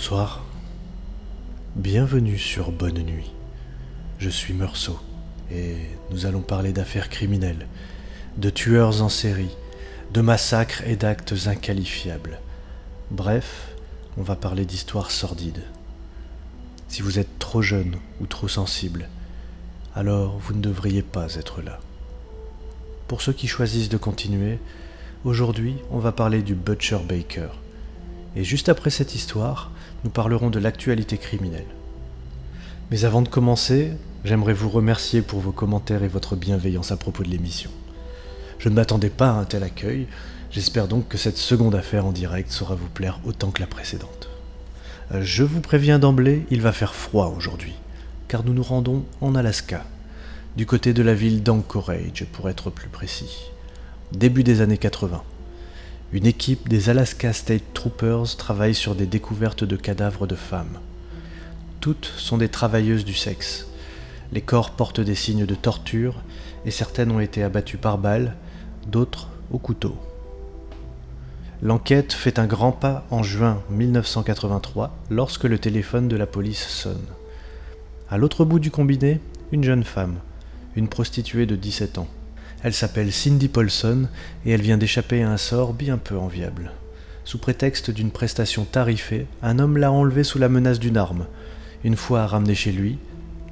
Bonsoir. Bienvenue sur Bonne Nuit. Je suis Meursault et nous allons parler d'affaires criminelles, de tueurs en série, de massacres et d'actes inqualifiables. Bref, on va parler d'histoires sordides. Si vous êtes trop jeune ou trop sensible, alors vous ne devriez pas être là. Pour ceux qui choisissent de continuer, aujourd'hui on va parler du Butcher Baker. Et juste après cette histoire, nous parlerons de l'actualité criminelle. Mais avant de commencer, j'aimerais vous remercier pour vos commentaires et votre bienveillance à propos de l'émission. Je ne m'attendais pas à un tel accueil, j'espère donc que cette seconde affaire en direct saura vous plaire autant que la précédente. Euh, je vous préviens d'emblée, il va faire froid aujourd'hui, car nous nous rendons en Alaska, du côté de la ville d'Anchorage pour être plus précis, début des années 80. Une équipe des Alaska State Troopers travaille sur des découvertes de cadavres de femmes. Toutes sont des travailleuses du sexe. Les corps portent des signes de torture et certaines ont été abattues par balle, d'autres au couteau. L'enquête fait un grand pas en juin 1983 lorsque le téléphone de la police sonne. À l'autre bout du combiné, une jeune femme, une prostituée de 17 ans. Elle s'appelle Cindy Paulson et elle vient d'échapper à un sort bien peu enviable. Sous prétexte d'une prestation tarifée, un homme l'a enlevée sous la menace d'une arme. Une fois ramenée chez lui,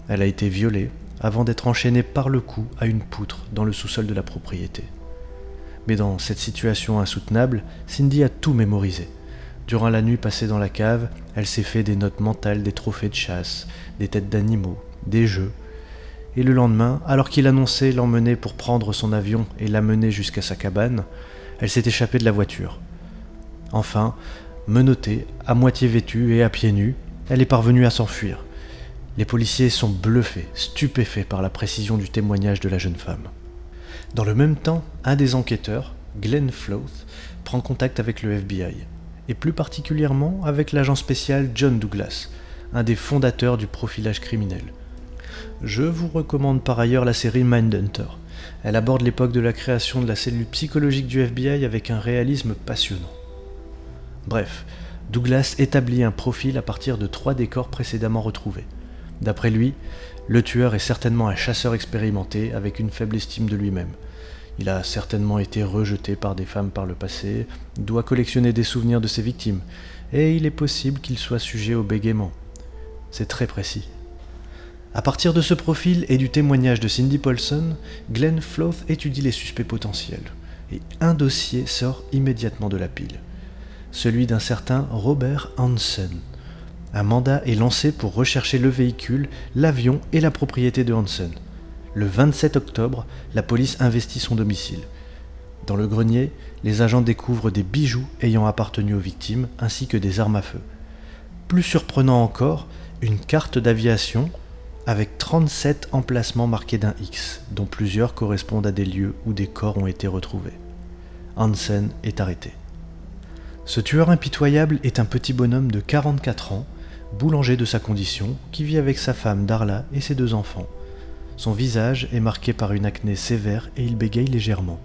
elle a été violée avant d'être enchaînée par le cou à une poutre dans le sous-sol de la propriété. Mais dans cette situation insoutenable, Cindy a tout mémorisé. Durant la nuit passée dans la cave, elle s'est fait des notes mentales des trophées de chasse, des têtes d'animaux, des jeux, et le lendemain, alors qu'il annonçait l'emmener pour prendre son avion et l'amener jusqu'à sa cabane, elle s'est échappée de la voiture. Enfin, menottée, à moitié vêtue et à pieds nus, elle est parvenue à s'enfuir. Les policiers sont bluffés, stupéfaits par la précision du témoignage de la jeune femme. Dans le même temps, un des enquêteurs, Glenn Floth, prend contact avec le FBI, et plus particulièrement avec l'agent spécial John Douglas, un des fondateurs du profilage criminel. Je vous recommande par ailleurs la série Mindhunter. Elle aborde l'époque de la création de la cellule psychologique du FBI avec un réalisme passionnant. Bref, Douglas établit un profil à partir de trois décors précédemment retrouvés. D'après lui, le tueur est certainement un chasseur expérimenté avec une faible estime de lui-même. Il a certainement été rejeté par des femmes par le passé, doit collectionner des souvenirs de ses victimes, et il est possible qu'il soit sujet au bégaiement. C'est très précis. À partir de ce profil et du témoignage de Cindy Paulson, Glenn Floth étudie les suspects potentiels. Et un dossier sort immédiatement de la pile. Celui d'un certain Robert Hansen. Un mandat est lancé pour rechercher le véhicule, l'avion et la propriété de Hansen. Le 27 octobre, la police investit son domicile. Dans le grenier, les agents découvrent des bijoux ayant appartenu aux victimes ainsi que des armes à feu. Plus surprenant encore, une carte d'aviation avec 37 emplacements marqués d'un X, dont plusieurs correspondent à des lieux où des corps ont été retrouvés. Hansen est arrêté. Ce tueur impitoyable est un petit bonhomme de 44 ans, boulanger de sa condition, qui vit avec sa femme Darla et ses deux enfants. Son visage est marqué par une acné sévère et il bégaye légèrement.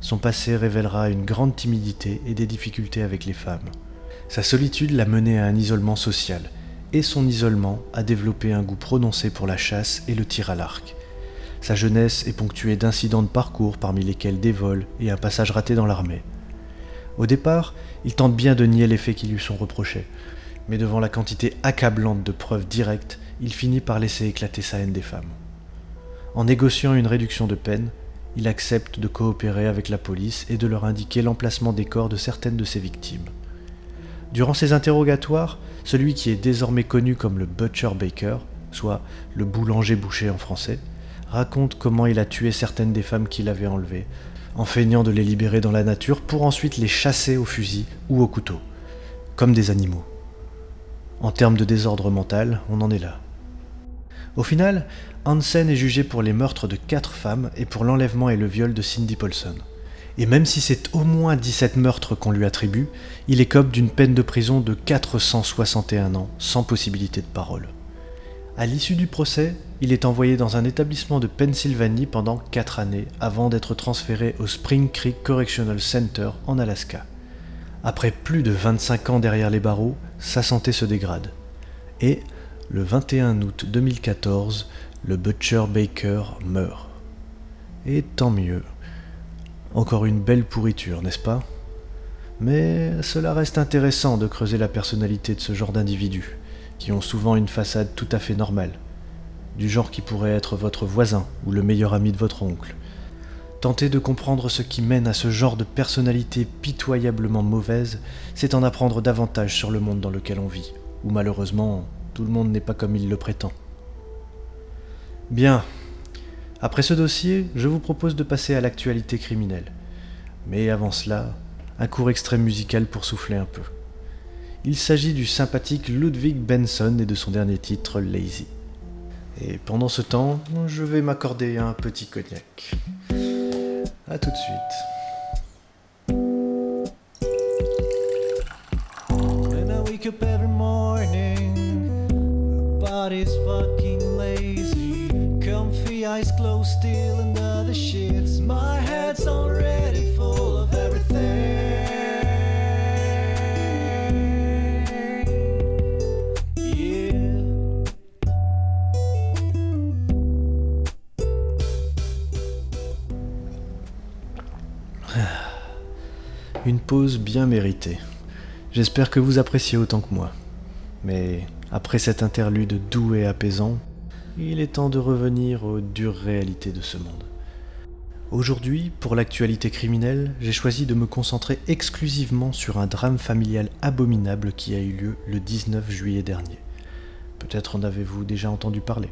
Son passé révélera une grande timidité et des difficultés avec les femmes. Sa solitude l'a mené à un isolement social, et son isolement a développé un goût prononcé pour la chasse et le tir à l'arc. Sa jeunesse est ponctuée d'incidents de parcours parmi lesquels des vols et un passage raté dans l'armée. Au départ, il tente bien de nier les faits qui lui sont reprochés, mais devant la quantité accablante de preuves directes, il finit par laisser éclater sa haine des femmes. En négociant une réduction de peine, il accepte de coopérer avec la police et de leur indiquer l'emplacement des corps de certaines de ses victimes. Durant ses interrogatoires, celui qui est désormais connu comme le Butcher Baker, soit le boulanger boucher en français, raconte comment il a tué certaines des femmes qu'il avait enlevées, en feignant de les libérer dans la nature pour ensuite les chasser au fusil ou au couteau, comme des animaux. En termes de désordre mental, on en est là. Au final, Hansen est jugé pour les meurtres de quatre femmes et pour l'enlèvement et le viol de Cindy Paulson et même si c'est au moins 17 meurtres qu'on lui attribue, il écope d'une peine de prison de 461 ans, sans possibilité de parole. À l'issue du procès, il est envoyé dans un établissement de Pennsylvanie pendant 4 années avant d'être transféré au Spring Creek Correctional Center en Alaska. Après plus de 25 ans derrière les barreaux, sa santé se dégrade. Et, le 21 août 2014, le Butcher Baker meurt. Et tant mieux. Encore une belle pourriture, n'est-ce pas? Mais cela reste intéressant de creuser la personnalité de ce genre d'individus, qui ont souvent une façade tout à fait normale, du genre qui pourrait être votre voisin ou le meilleur ami de votre oncle. Tenter de comprendre ce qui mène à ce genre de personnalité pitoyablement mauvaise, c'est en apprendre davantage sur le monde dans lequel on vit, où malheureusement tout le monde n'est pas comme il le prétend. Bien. Après ce dossier, je vous propose de passer à l'actualité criminelle. Mais avant cela, un court extrait musical pour souffler un peu. Il s'agit du sympathique Ludwig Benson et de son dernier titre Lazy. Et pendant ce temps, je vais m'accorder un petit cognac. A tout de suite. Une pause bien méritée. J'espère que vous appréciez autant que moi. Mais après cet interlude doux et apaisant, il est temps de revenir aux dures réalités de ce monde. Aujourd'hui, pour l'actualité criminelle, j'ai choisi de me concentrer exclusivement sur un drame familial abominable qui a eu lieu le 19 juillet dernier. Peut-être en avez-vous déjà entendu parler.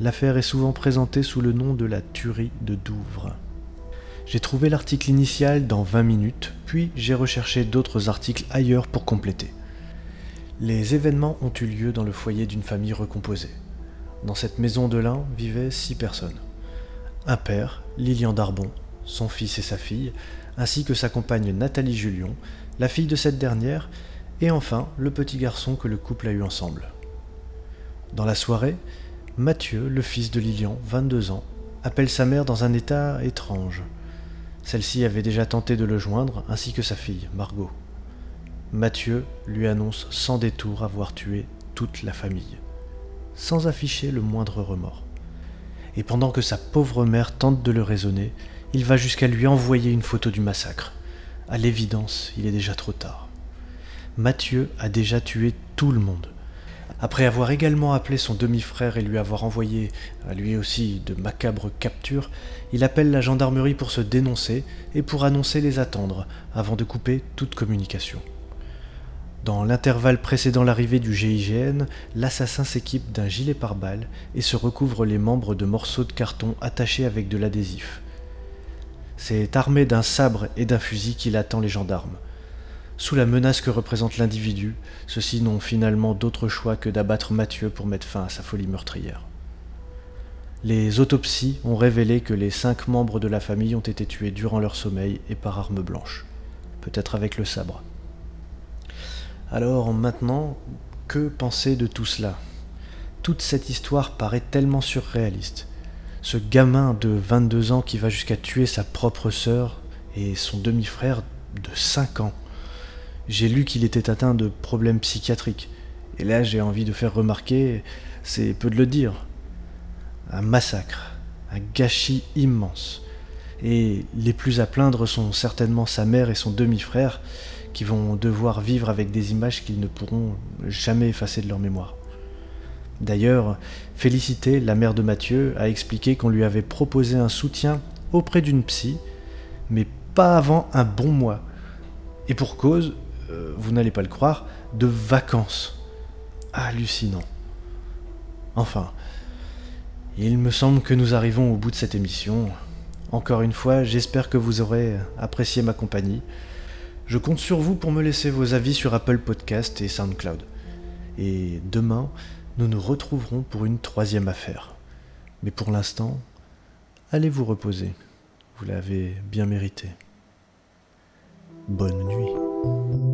L'affaire est souvent présentée sous le nom de la tuerie de Douvres. J'ai trouvé l'article initial dans 20 minutes, puis j'ai recherché d'autres articles ailleurs pour compléter. Les événements ont eu lieu dans le foyer d'une famille recomposée. Dans cette maison de lin vivaient six personnes. Un père, Lilian Darbon, son fils et sa fille, ainsi que sa compagne Nathalie Julion, la fille de cette dernière, et enfin le petit garçon que le couple a eu ensemble. Dans la soirée, Mathieu, le fils de Lilian, 22 ans, appelle sa mère dans un état étrange. Celle-ci avait déjà tenté de le joindre, ainsi que sa fille, Margot. Mathieu lui annonce sans détour avoir tué toute la famille, sans afficher le moindre remords. Et pendant que sa pauvre mère tente de le raisonner, il va jusqu'à lui envoyer une photo du massacre. À l'évidence, il est déjà trop tard. Mathieu a déjà tué tout le monde. Après avoir également appelé son demi-frère et lui avoir envoyé à lui aussi de macabres captures, il appelle la gendarmerie pour se dénoncer et pour annoncer les attendre avant de couper toute communication. Dans l'intervalle précédant l'arrivée du GIGN, l'assassin s'équipe d'un gilet pare-balles et se recouvre les membres de morceaux de carton attachés avec de l'adhésif. C'est armé d'un sabre et d'un fusil qu'il attend les gendarmes. Sous la menace que représente l'individu, ceux-ci n'ont finalement d'autre choix que d'abattre Mathieu pour mettre fin à sa folie meurtrière. Les autopsies ont révélé que les cinq membres de la famille ont été tués durant leur sommeil et par arme blanche, peut-être avec le sabre. Alors maintenant, que penser de tout cela? Toute cette histoire paraît tellement surréaliste. Ce gamin de 22 ans qui va jusqu'à tuer sa propre sœur et son demi-frère de 5 ans. J'ai lu qu'il était atteint de problèmes psychiatriques. Et là, j'ai envie de faire remarquer, c'est peu de le dire, un massacre, un gâchis immense. Et les plus à plaindre sont certainement sa mère et son demi-frère, qui vont devoir vivre avec des images qu'ils ne pourront jamais effacer de leur mémoire. D'ailleurs, Félicité, la mère de Mathieu, a expliqué qu'on lui avait proposé un soutien auprès d'une psy, mais pas avant un bon mois. Et pour cause, euh, vous n'allez pas le croire, de vacances. Hallucinant. Enfin, il me semble que nous arrivons au bout de cette émission. Encore une fois, j'espère que vous aurez apprécié ma compagnie. Je compte sur vous pour me laisser vos avis sur Apple Podcast et SoundCloud. Et demain, nous nous retrouverons pour une troisième affaire. Mais pour l'instant, allez vous reposer. Vous l'avez bien mérité. Bonne nuit.